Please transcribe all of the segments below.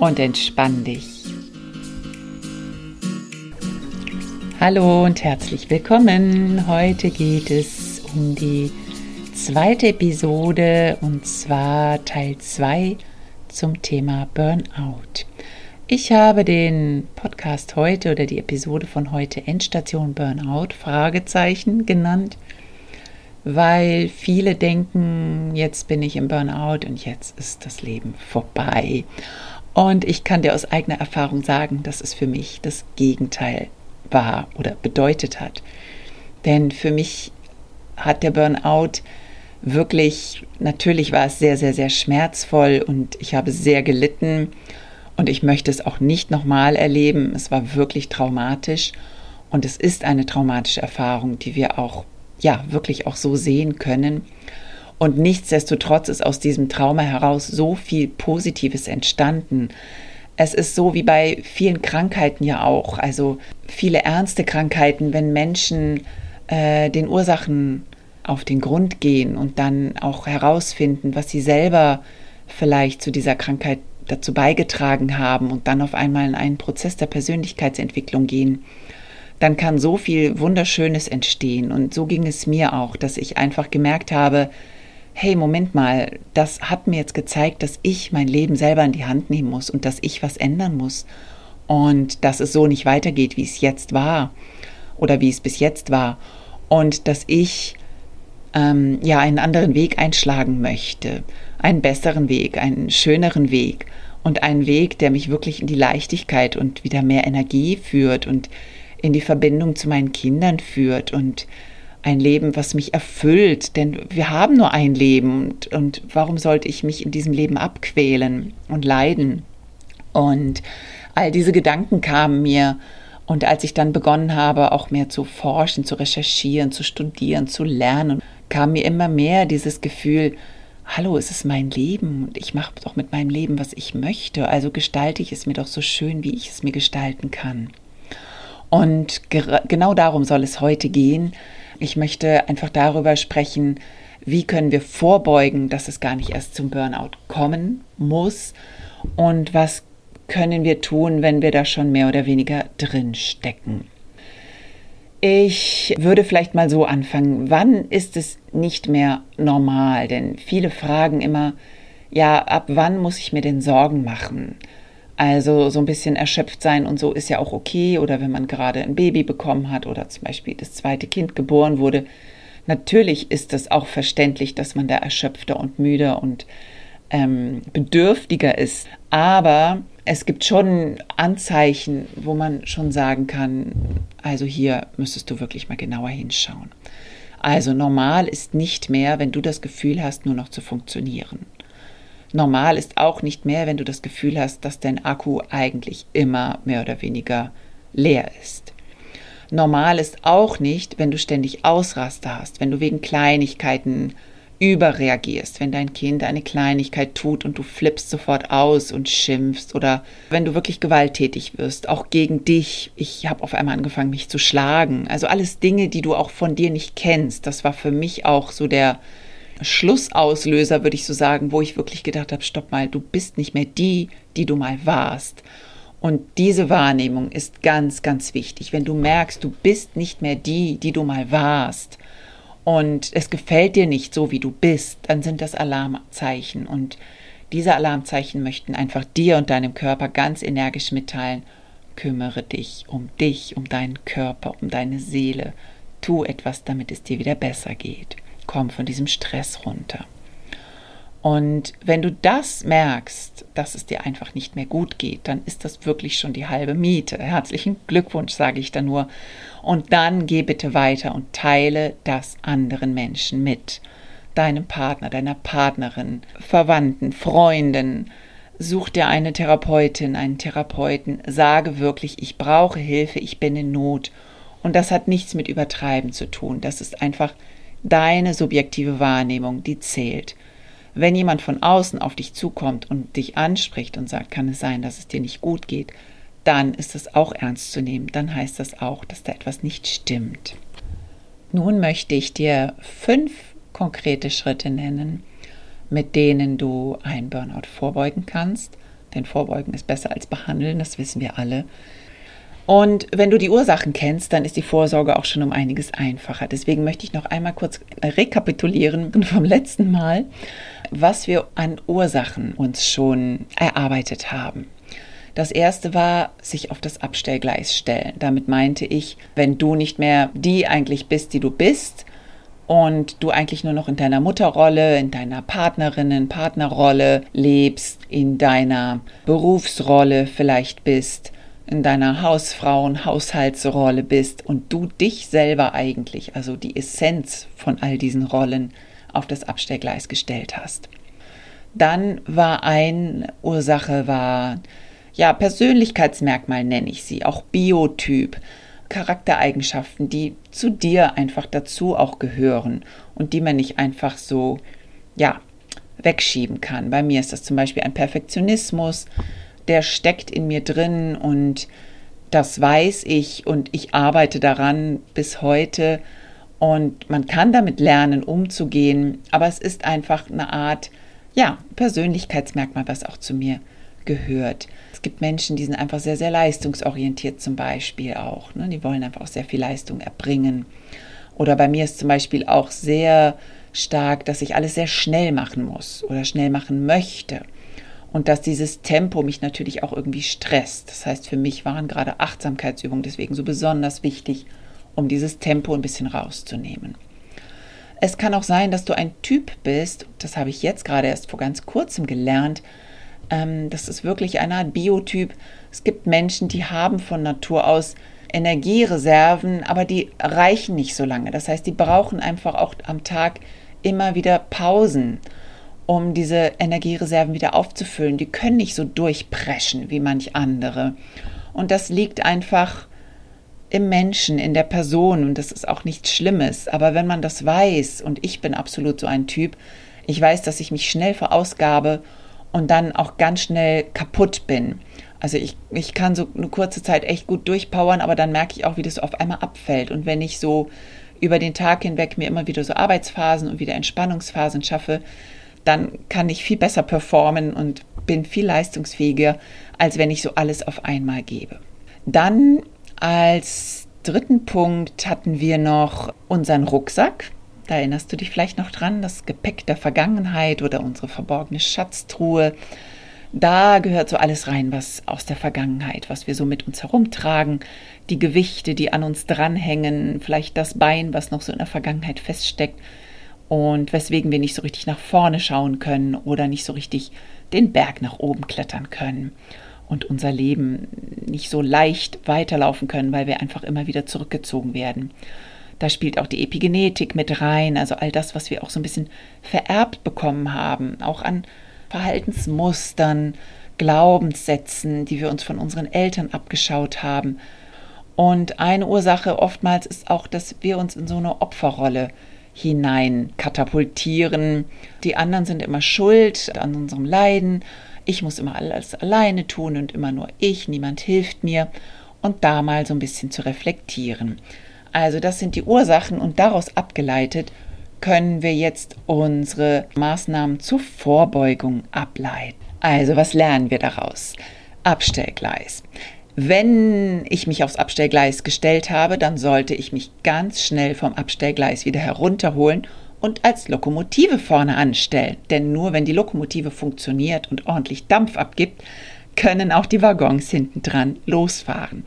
und entspann dich. Hallo und herzlich willkommen. Heute geht es um die zweite Episode und zwar Teil 2 zum Thema Burnout. Ich habe den Podcast heute oder die Episode von heute Endstation Burnout Fragezeichen genannt, weil viele denken, jetzt bin ich im Burnout und jetzt ist das Leben vorbei. Und ich kann dir aus eigener Erfahrung sagen, dass es für mich das Gegenteil war oder bedeutet hat. Denn für mich hat der Burnout wirklich, natürlich war es sehr, sehr, sehr schmerzvoll und ich habe sehr gelitten und ich möchte es auch nicht nochmal erleben. Es war wirklich traumatisch und es ist eine traumatische Erfahrung, die wir auch, ja, wirklich auch so sehen können. Und nichtsdestotrotz ist aus diesem Trauma heraus so viel Positives entstanden. Es ist so wie bei vielen Krankheiten ja auch, also viele ernste Krankheiten, wenn Menschen äh, den Ursachen auf den Grund gehen und dann auch herausfinden, was sie selber vielleicht zu dieser Krankheit dazu beigetragen haben und dann auf einmal in einen Prozess der Persönlichkeitsentwicklung gehen, dann kann so viel Wunderschönes entstehen. Und so ging es mir auch, dass ich einfach gemerkt habe, hey, Moment mal, das hat mir jetzt gezeigt, dass ich mein Leben selber in die Hand nehmen muss und dass ich was ändern muss. Und dass es so nicht weitergeht, wie es jetzt war oder wie es bis jetzt war. Und dass ich ähm, ja einen anderen Weg einschlagen möchte, einen besseren Weg, einen schöneren Weg und einen Weg, der mich wirklich in die Leichtigkeit und wieder mehr Energie führt und in die Verbindung zu meinen Kindern führt und ein Leben, was mich erfüllt, denn wir haben nur ein Leben. Und, und warum sollte ich mich in diesem Leben abquälen und leiden? Und all diese Gedanken kamen mir. Und als ich dann begonnen habe, auch mehr zu forschen, zu recherchieren, zu studieren, zu lernen, kam mir immer mehr dieses Gefühl, hallo, es ist mein Leben und ich mache doch mit meinem Leben, was ich möchte, also gestalte ich es mir doch so schön, wie ich es mir gestalten kann. Und genau darum soll es heute gehen, ich möchte einfach darüber sprechen, wie können wir vorbeugen, dass es gar nicht erst zum Burnout kommen muss und was können wir tun, wenn wir da schon mehr oder weniger drin stecken. Ich würde vielleicht mal so anfangen, wann ist es nicht mehr normal? Denn viele fragen immer, ja, ab wann muss ich mir denn Sorgen machen? Also so ein bisschen erschöpft sein und so ist ja auch okay. Oder wenn man gerade ein Baby bekommen hat oder zum Beispiel das zweite Kind geboren wurde. Natürlich ist es auch verständlich, dass man da erschöpfter und müder und ähm, bedürftiger ist. Aber es gibt schon Anzeichen, wo man schon sagen kann, also hier müsstest du wirklich mal genauer hinschauen. Also normal ist nicht mehr, wenn du das Gefühl hast, nur noch zu funktionieren. Normal ist auch nicht mehr, wenn du das Gefühl hast, dass dein Akku eigentlich immer mehr oder weniger leer ist. Normal ist auch nicht, wenn du ständig Ausraster hast, wenn du wegen Kleinigkeiten überreagierst, wenn dein Kind eine Kleinigkeit tut und du flippst sofort aus und schimpfst oder wenn du wirklich gewalttätig wirst, auch gegen dich. Ich habe auf einmal angefangen, mich zu schlagen. Also alles Dinge, die du auch von dir nicht kennst. Das war für mich auch so der Schlussauslöser, würde ich so sagen, wo ich wirklich gedacht habe, stopp mal, du bist nicht mehr die, die du mal warst. Und diese Wahrnehmung ist ganz, ganz wichtig. Wenn du merkst, du bist nicht mehr die, die du mal warst und es gefällt dir nicht so, wie du bist, dann sind das Alarmzeichen. Und diese Alarmzeichen möchten einfach dir und deinem Körper ganz energisch mitteilen, kümmere dich um dich, um deinen Körper, um deine Seele. Tu etwas, damit es dir wieder besser geht komm von diesem Stress runter. Und wenn du das merkst, dass es dir einfach nicht mehr gut geht, dann ist das wirklich schon die halbe Miete. Herzlichen Glückwunsch, sage ich da nur. Und dann geh bitte weiter und teile das anderen Menschen mit. deinem Partner, deiner Partnerin, Verwandten, Freunden. Such dir eine Therapeutin, einen Therapeuten. Sage wirklich, ich brauche Hilfe, ich bin in Not. Und das hat nichts mit Übertreiben zu tun. Das ist einfach deine subjektive Wahrnehmung, die zählt. Wenn jemand von außen auf dich zukommt und dich anspricht und sagt, kann es sein, dass es dir nicht gut geht, dann ist das auch ernst zu nehmen. Dann heißt das auch, dass da etwas nicht stimmt. Nun möchte ich dir fünf konkrete Schritte nennen, mit denen du ein Burnout vorbeugen kannst. Denn Vorbeugen ist besser als behandeln, das wissen wir alle. Und wenn du die Ursachen kennst, dann ist die Vorsorge auch schon um einiges einfacher. Deswegen möchte ich noch einmal kurz rekapitulieren vom letzten Mal, was wir an Ursachen uns schon erarbeitet haben. Das erste war, sich auf das Abstellgleis stellen. Damit meinte ich, wenn du nicht mehr die eigentlich bist, die du bist, und du eigentlich nur noch in deiner Mutterrolle, in deiner Partnerinnen, Partnerrolle lebst, in deiner Berufsrolle vielleicht bist, in deiner Hausfrauen, Haushaltsrolle bist und du dich selber eigentlich, also die Essenz von all diesen Rollen, auf das Abstellgleis gestellt hast. Dann war eine Ursache, war ja, Persönlichkeitsmerkmal nenne ich sie, auch Biotyp, Charaktereigenschaften, die zu dir einfach dazu auch gehören und die man nicht einfach so, ja, wegschieben kann. Bei mir ist das zum Beispiel ein Perfektionismus, der steckt in mir drin und das weiß ich und ich arbeite daran bis heute und man kann damit lernen, umzugehen, aber es ist einfach eine Art, ja, Persönlichkeitsmerkmal, was auch zu mir gehört. Es gibt Menschen, die sind einfach sehr, sehr leistungsorientiert zum Beispiel auch. Ne? Die wollen einfach auch sehr viel Leistung erbringen. Oder bei mir ist zum Beispiel auch sehr stark, dass ich alles sehr schnell machen muss oder schnell machen möchte. Und dass dieses Tempo mich natürlich auch irgendwie stresst. Das heißt, für mich waren gerade Achtsamkeitsübungen deswegen so besonders wichtig, um dieses Tempo ein bisschen rauszunehmen. Es kann auch sein, dass du ein Typ bist, das habe ich jetzt gerade erst vor ganz kurzem gelernt, ähm, das ist wirklich eine Art Biotyp. Es gibt Menschen, die haben von Natur aus Energiereserven, aber die reichen nicht so lange. Das heißt, die brauchen einfach auch am Tag immer wieder Pausen, um diese Energiereserven wieder aufzufüllen. Die können nicht so durchpreschen wie manch andere. Und das liegt einfach im Menschen, in der Person und das ist auch nichts Schlimmes. Aber wenn man das weiß, und ich bin absolut so ein Typ, ich weiß, dass ich mich schnell verausgabe und dann auch ganz schnell kaputt bin. Also ich, ich kann so eine kurze Zeit echt gut durchpowern, aber dann merke ich auch, wie das auf einmal abfällt. Und wenn ich so über den Tag hinweg mir immer wieder so Arbeitsphasen und wieder Entspannungsphasen schaffe, dann kann ich viel besser performen und bin viel leistungsfähiger, als wenn ich so alles auf einmal gebe. Dann als dritten Punkt hatten wir noch unseren Rucksack. Da erinnerst du dich vielleicht noch dran, das Gepäck der Vergangenheit oder unsere verborgene Schatztruhe. Da gehört so alles rein, was aus der Vergangenheit, was wir so mit uns herumtragen, die Gewichte, die an uns dranhängen, vielleicht das Bein, was noch so in der Vergangenheit feststeckt und weswegen wir nicht so richtig nach vorne schauen können oder nicht so richtig den Berg nach oben klettern können und unser Leben nicht so leicht weiterlaufen können, weil wir einfach immer wieder zurückgezogen werden. Da spielt auch die Epigenetik mit rein, also all das, was wir auch so ein bisschen vererbt bekommen haben, auch an Verhaltensmustern, Glaubenssätzen, die wir uns von unseren Eltern abgeschaut haben. Und eine Ursache oftmals ist auch, dass wir uns in so eine Opferrolle hinein katapultieren. Die anderen sind immer schuld an unserem Leiden. Ich muss immer alles alleine tun und immer nur ich, niemand hilft mir. Und da mal so ein bisschen zu reflektieren. Also das sind die Ursachen und daraus abgeleitet können wir jetzt unsere Maßnahmen zur Vorbeugung ableiten. Also was lernen wir daraus? Abstellgleis. Wenn ich mich aufs Abstellgleis gestellt habe, dann sollte ich mich ganz schnell vom Abstellgleis wieder herunterholen und als Lokomotive vorne anstellen. Denn nur wenn die Lokomotive funktioniert und ordentlich Dampf abgibt, können auch die Waggons hinten dran losfahren.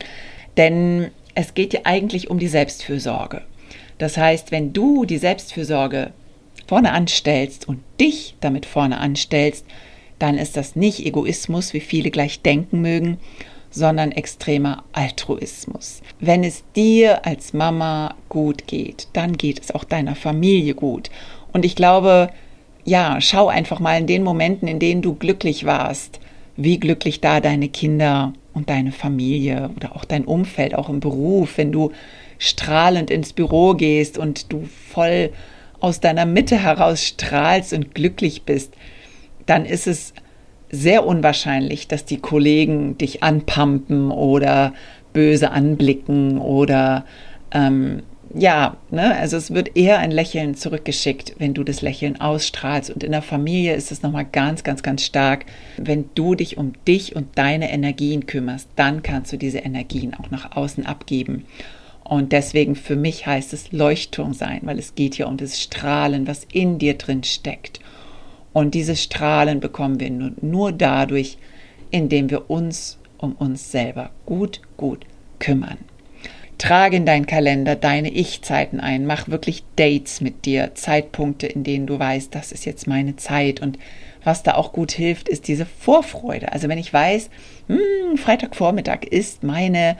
Denn es geht ja eigentlich um die Selbstfürsorge. Das heißt, wenn du die Selbstfürsorge vorne anstellst und dich damit vorne anstellst, dann ist das nicht Egoismus, wie viele gleich denken mögen, sondern extremer Altruismus. Wenn es dir als Mama gut geht, dann geht es auch deiner Familie gut. Und ich glaube, ja, schau einfach mal in den Momenten, in denen du glücklich warst, wie glücklich da deine Kinder und deine Familie oder auch dein Umfeld, auch im Beruf, wenn du strahlend ins Büro gehst und du voll aus deiner Mitte heraus strahlst und glücklich bist, dann ist es sehr unwahrscheinlich, dass die Kollegen dich anpumpen oder böse anblicken oder ähm, ja, ne, also es wird eher ein Lächeln zurückgeschickt, wenn du das Lächeln ausstrahlst. Und in der Familie ist es nochmal ganz, ganz, ganz stark. Wenn du dich um dich und deine Energien kümmerst, dann kannst du diese Energien auch nach außen abgeben. Und deswegen für mich heißt es Leuchtturm sein, weil es geht ja um das Strahlen, was in dir drin steckt. Und dieses Strahlen bekommen wir nur, nur dadurch, indem wir uns um uns selber gut, gut kümmern. Trage in deinen Kalender deine Ich-Zeiten ein. Mach wirklich Dates mit dir, Zeitpunkte, in denen du weißt, das ist jetzt meine Zeit. Und was da auch gut hilft, ist diese Vorfreude. Also wenn ich weiß, hm, Freitagvormittag ist meine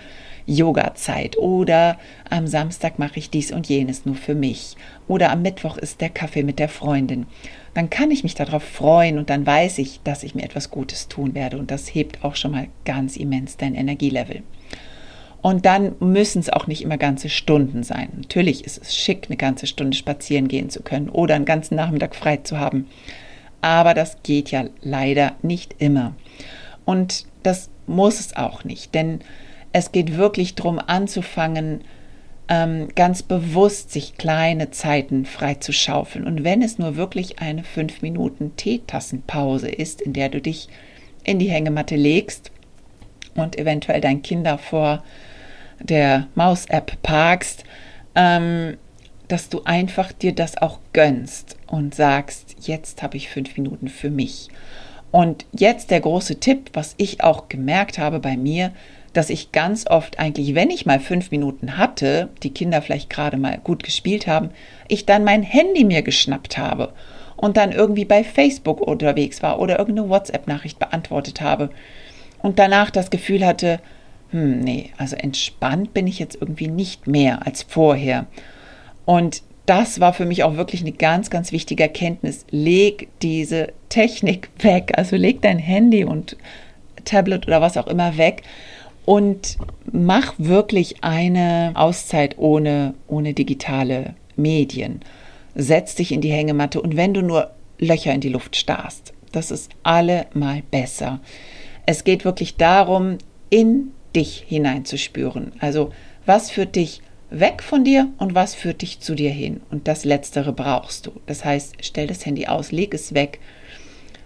Yoga-Zeit oder am Samstag mache ich dies und jenes nur für mich oder am Mittwoch ist der Kaffee mit der Freundin, dann kann ich mich darauf freuen und dann weiß ich, dass ich mir etwas Gutes tun werde und das hebt auch schon mal ganz immens dein Energielevel. Und dann müssen es auch nicht immer ganze Stunden sein. Natürlich ist es schick, eine ganze Stunde spazieren gehen zu können oder einen ganzen Nachmittag frei zu haben. Aber das geht ja leider nicht immer. Und das muss es auch nicht, denn es geht wirklich darum, anzufangen, ähm, ganz bewusst sich kleine Zeiten frei zu schaufeln. Und wenn es nur wirklich eine 5 Minuten Teetassenpause ist, in der du dich in die Hängematte legst und eventuell dein Kinder vor der Maus-App parkst, ähm, dass du einfach dir das auch gönnst und sagst, jetzt habe ich fünf Minuten für mich. Und jetzt der große Tipp, was ich auch gemerkt habe bei mir, dass ich ganz oft eigentlich, wenn ich mal fünf Minuten hatte, die Kinder vielleicht gerade mal gut gespielt haben, ich dann mein Handy mir geschnappt habe und dann irgendwie bei Facebook unterwegs war oder irgendeine WhatsApp-Nachricht beantwortet habe und danach das Gefühl hatte, hm, nee, also entspannt bin ich jetzt irgendwie nicht mehr als vorher. Und das war für mich auch wirklich eine ganz, ganz wichtige Erkenntnis. Leg diese Technik weg, also leg dein Handy und Tablet oder was auch immer weg und mach wirklich eine Auszeit ohne, ohne digitale Medien. Setz dich in die Hängematte und wenn du nur Löcher in die Luft starrst, das ist allemal besser. Es geht wirklich darum, in dich hineinzuspüren. Also was führt dich weg von dir und was führt dich zu dir hin? Und das Letztere brauchst du. Das heißt, stell das Handy aus, leg es weg.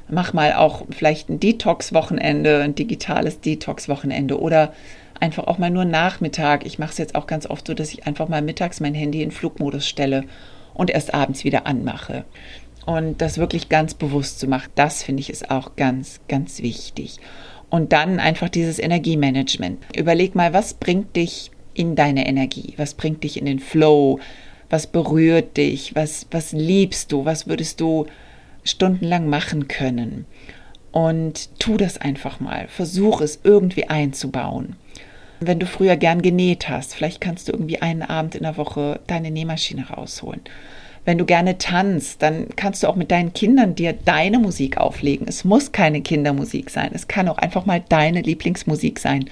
Mach mal auch vielleicht ein Detox-Wochenende, ein digitales Detox-Wochenende oder einfach auch mal nur Nachmittag. Ich mache es jetzt auch ganz oft so, dass ich einfach mal mittags mein Handy in Flugmodus stelle und erst abends wieder anmache. Und das wirklich ganz bewusst zu machen, das finde ich ist auch ganz, ganz wichtig. Und dann einfach dieses Energiemanagement. Überleg mal, was bringt dich in deine Energie? Was bringt dich in den Flow? Was berührt dich? Was, was liebst du? Was würdest du stundenlang machen können? Und tu das einfach mal. Versuch es irgendwie einzubauen. Wenn du früher gern genäht hast, vielleicht kannst du irgendwie einen Abend in der Woche deine Nähmaschine rausholen. Wenn du gerne tanzt, dann kannst du auch mit deinen Kindern dir deine Musik auflegen. Es muss keine Kindermusik sein. Es kann auch einfach mal deine Lieblingsmusik sein.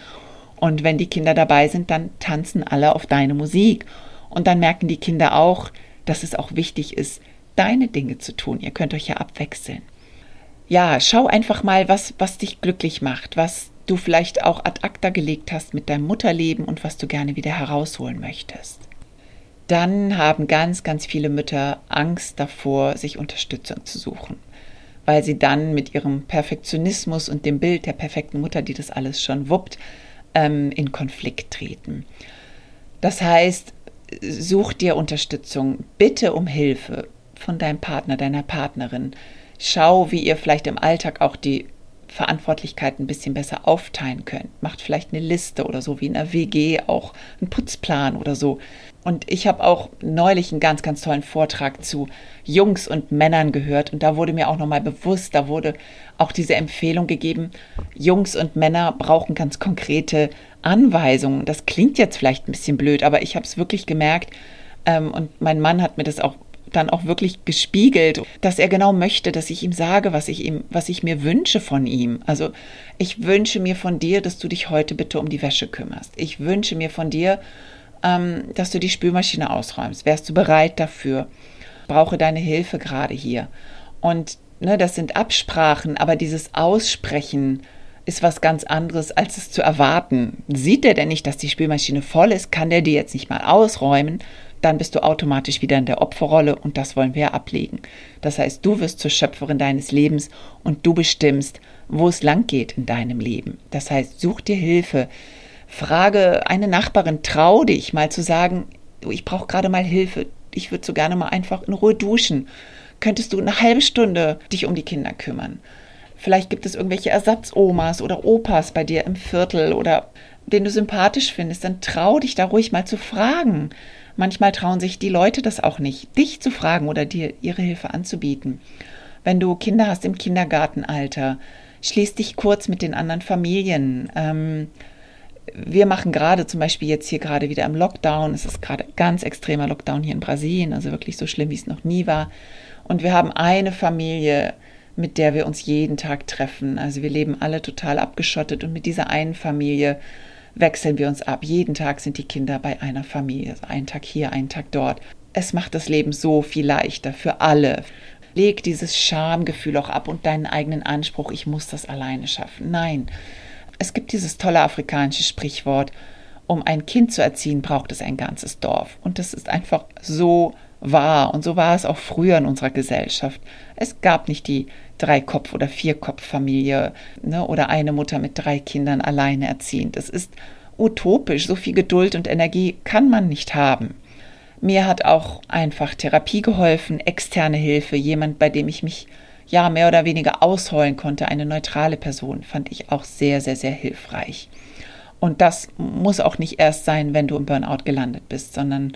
Und wenn die Kinder dabei sind, dann tanzen alle auf deine Musik. Und dann merken die Kinder auch, dass es auch wichtig ist, deine Dinge zu tun. Ihr könnt euch ja abwechseln. Ja, schau einfach mal, was, was dich glücklich macht, was du vielleicht auch ad acta gelegt hast mit deinem Mutterleben und was du gerne wieder herausholen möchtest dann haben ganz, ganz viele Mütter Angst davor, sich Unterstützung zu suchen, weil sie dann mit ihrem Perfektionismus und dem Bild der perfekten Mutter, die das alles schon wuppt, ähm, in Konflikt treten. Das heißt, such dir Unterstützung, bitte um Hilfe von deinem Partner, deiner Partnerin. Schau, wie ihr vielleicht im Alltag auch die Verantwortlichkeiten ein bisschen besser aufteilen könnt. Macht vielleicht eine Liste oder so wie in der WG auch einen Putzplan oder so. Und ich habe auch neulich einen ganz, ganz tollen Vortrag zu Jungs und Männern gehört. Und da wurde mir auch nochmal bewusst, da wurde auch diese Empfehlung gegeben, Jungs und Männer brauchen ganz konkrete Anweisungen. Das klingt jetzt vielleicht ein bisschen blöd, aber ich habe es wirklich gemerkt. Ähm, und mein Mann hat mir das auch dann auch wirklich gespiegelt, dass er genau möchte, dass ich ihm sage, was ich ihm, was ich mir wünsche von ihm. Also ich wünsche mir von dir, dass du dich heute bitte um die Wäsche kümmerst. Ich wünsche mir von dir, ähm, dass du die Spülmaschine ausräumst. Wärst du bereit dafür? Brauche deine Hilfe gerade hier. Und ne, das sind Absprachen, aber dieses Aussprechen, ist was ganz anderes, als es zu erwarten. Sieht er denn nicht, dass die Spülmaschine voll ist, kann der die jetzt nicht mal ausräumen, dann bist du automatisch wieder in der Opferrolle und das wollen wir ablegen. Das heißt, du wirst zur Schöpferin deines Lebens und du bestimmst, wo es lang geht in deinem Leben. Das heißt, such dir Hilfe. Frage eine Nachbarin, trau dich mal zu sagen, ich brauche gerade mal Hilfe. Ich würde so gerne mal einfach in Ruhe duschen. Könntest du eine halbe Stunde dich um die Kinder kümmern? Vielleicht gibt es irgendwelche Ersatzomas oder Opas bei dir im Viertel oder den du sympathisch findest, dann trau dich da ruhig mal zu fragen. Manchmal trauen sich die Leute das auch nicht, dich zu fragen oder dir ihre Hilfe anzubieten. Wenn du Kinder hast im Kindergartenalter, schließ dich kurz mit den anderen Familien. Ähm, wir machen gerade zum Beispiel jetzt hier gerade wieder im Lockdown. Es ist gerade ganz extremer Lockdown hier in Brasilien, also wirklich so schlimm, wie es noch nie war. Und wir haben eine Familie, mit der wir uns jeden Tag treffen. Also wir leben alle total abgeschottet und mit dieser einen Familie wechseln wir uns ab. Jeden Tag sind die Kinder bei einer Familie. Also einen Tag hier, einen Tag dort. Es macht das Leben so viel leichter für alle. Leg dieses Schamgefühl auch ab und deinen eigenen Anspruch, ich muss das alleine schaffen. Nein. Es gibt dieses tolle afrikanische Sprichwort, um ein Kind zu erziehen, braucht es ein ganzes Dorf. Und das ist einfach so wahr. Und so war es auch früher in unserer Gesellschaft. Es gab nicht die Dreikopf- oder Vierkopf-Familie ne, oder eine Mutter mit drei Kindern alleine erziehend. Es ist utopisch. So viel Geduld und Energie kann man nicht haben. Mir hat auch einfach Therapie geholfen, externe Hilfe, jemand, bei dem ich mich ja mehr oder weniger ausheulen konnte, eine neutrale Person, fand ich auch sehr, sehr, sehr hilfreich. Und das muss auch nicht erst sein, wenn du im Burnout gelandet bist, sondern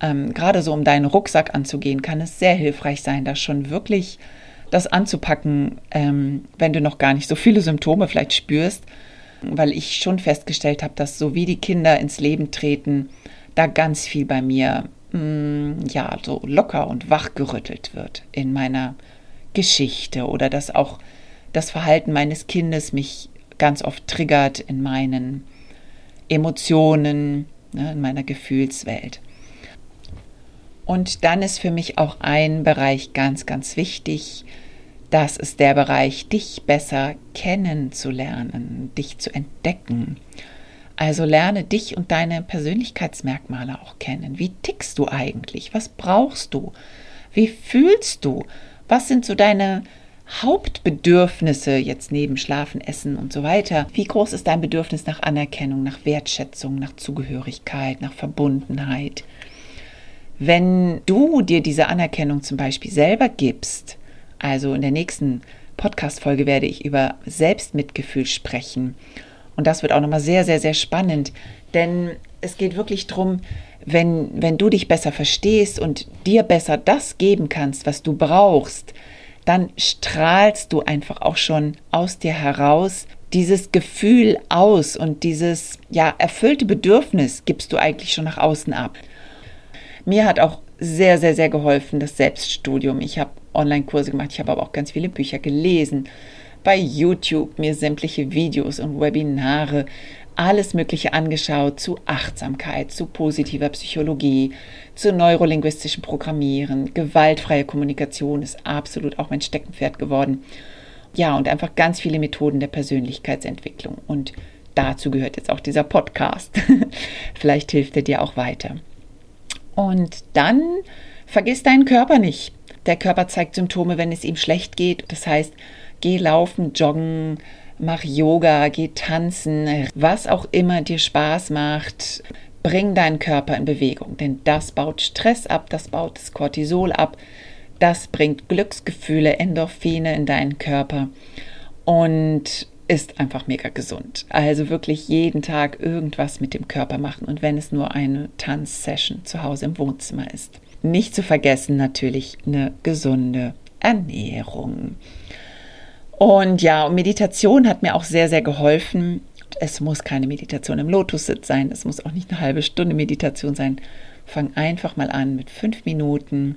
ähm, gerade so um deinen Rucksack anzugehen, kann es sehr hilfreich sein, da schon wirklich das anzupacken, ähm, wenn du noch gar nicht so viele Symptome vielleicht spürst, weil ich schon festgestellt habe, dass so wie die Kinder ins Leben treten, da ganz viel bei mir mh, mm, ja so locker und wach gerüttelt wird in meiner Geschichte oder dass auch das Verhalten meines Kindes mich ganz oft triggert in meinen Emotionen, ne, in meiner Gefühlswelt. Und dann ist für mich auch ein Bereich ganz, ganz wichtig. Das ist der Bereich, dich besser kennenzulernen, dich zu entdecken. Also lerne dich und deine Persönlichkeitsmerkmale auch kennen. Wie tickst du eigentlich? Was brauchst du? Wie fühlst du? Was sind so deine Hauptbedürfnisse jetzt neben Schlafen, Essen und so weiter? Wie groß ist dein Bedürfnis nach Anerkennung, nach Wertschätzung, nach Zugehörigkeit, nach Verbundenheit? Wenn du dir diese Anerkennung zum Beispiel selber gibst, also in der nächsten Podcast-Folge werde ich über Selbstmitgefühl sprechen. Und das wird auch nochmal sehr, sehr, sehr spannend, denn es geht wirklich darum, wenn, wenn du dich besser verstehst und dir besser das geben kannst, was du brauchst, dann strahlst du einfach auch schon aus dir heraus dieses Gefühl aus und dieses ja erfüllte Bedürfnis gibst du eigentlich schon nach außen ab. Mir hat auch sehr, sehr, sehr geholfen das Selbststudium. Ich habe Online-Kurse gemacht, ich habe aber auch ganz viele Bücher gelesen, bei YouTube mir sämtliche Videos und Webinare, alles Mögliche angeschaut zu Achtsamkeit, zu positiver Psychologie, zu neurolinguistischem Programmieren. Gewaltfreie Kommunikation ist absolut auch mein Steckenpferd geworden. Ja, und einfach ganz viele Methoden der Persönlichkeitsentwicklung. Und dazu gehört jetzt auch dieser Podcast. Vielleicht hilft er dir auch weiter. Und dann vergiss deinen Körper nicht. Der Körper zeigt Symptome, wenn es ihm schlecht geht. Das heißt, geh laufen, joggen, mach Yoga, geh tanzen, was auch immer dir Spaß macht. Bring deinen Körper in Bewegung, denn das baut Stress ab, das baut das Cortisol ab, das bringt Glücksgefühle, Endorphine in deinen Körper. Und ist einfach mega gesund. Also wirklich jeden Tag irgendwas mit dem Körper machen und wenn es nur eine Tanzsession zu Hause im Wohnzimmer ist. Nicht zu vergessen natürlich eine gesunde Ernährung. Und ja, Meditation hat mir auch sehr, sehr geholfen. Es muss keine Meditation im Lotus-Sitz sein, es muss auch nicht eine halbe Stunde Meditation sein. Fang einfach mal an mit fünf Minuten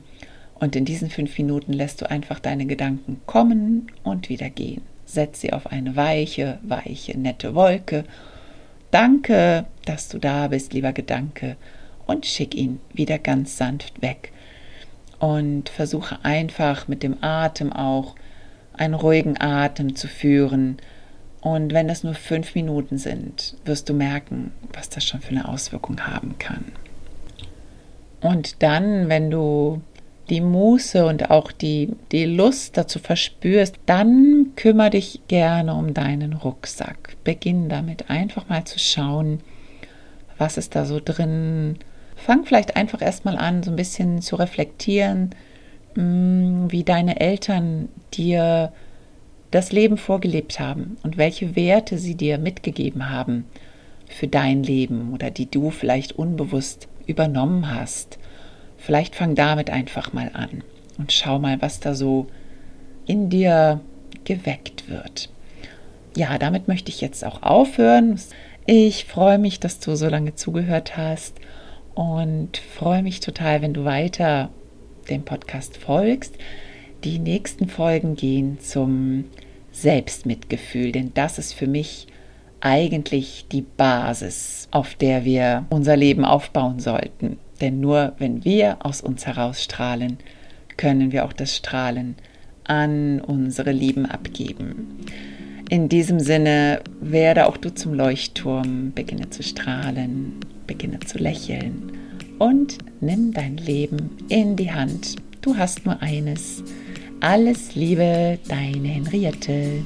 Und in diesen fünf Minuten lässt du einfach deine Gedanken kommen und wieder gehen. Setz sie auf eine weiche, weiche, nette Wolke. Danke, dass du da bist, lieber Gedanke, und schick ihn wieder ganz sanft weg. Und versuche einfach mit dem Atem auch einen ruhigen Atem zu führen. Und wenn das nur fünf Minuten sind, wirst du merken, was das schon für eine Auswirkung haben kann. Und dann, wenn du die Muße und auch die, die Lust dazu verspürst, dann kümmere dich gerne um deinen Rucksack. Beginn damit einfach mal zu schauen, was ist da so drin. Fang vielleicht einfach erstmal an, so ein bisschen zu reflektieren, mm, wie deine Eltern dir das Leben vorgelebt haben und welche Werte sie dir mitgegeben haben für dein Leben oder die du vielleicht unbewusst übernommen hast. Vielleicht fang damit einfach mal an und schau mal, was da so in dir geweckt wird. Ja, damit möchte ich jetzt auch aufhören. Ich freue mich, dass du so lange zugehört hast und freue mich total, wenn du weiter dem Podcast folgst. Die nächsten Folgen gehen zum Selbstmitgefühl, denn das ist für mich eigentlich die Basis, auf der wir unser Leben aufbauen sollten. Denn nur wenn wir aus uns herausstrahlen, können wir auch das Strahlen an unsere Lieben abgeben. In diesem Sinne werde auch du zum Leuchtturm, beginne zu strahlen, beginne zu lächeln und nimm dein Leben in die Hand. Du hast nur eines. Alles Liebe, deine Henriette.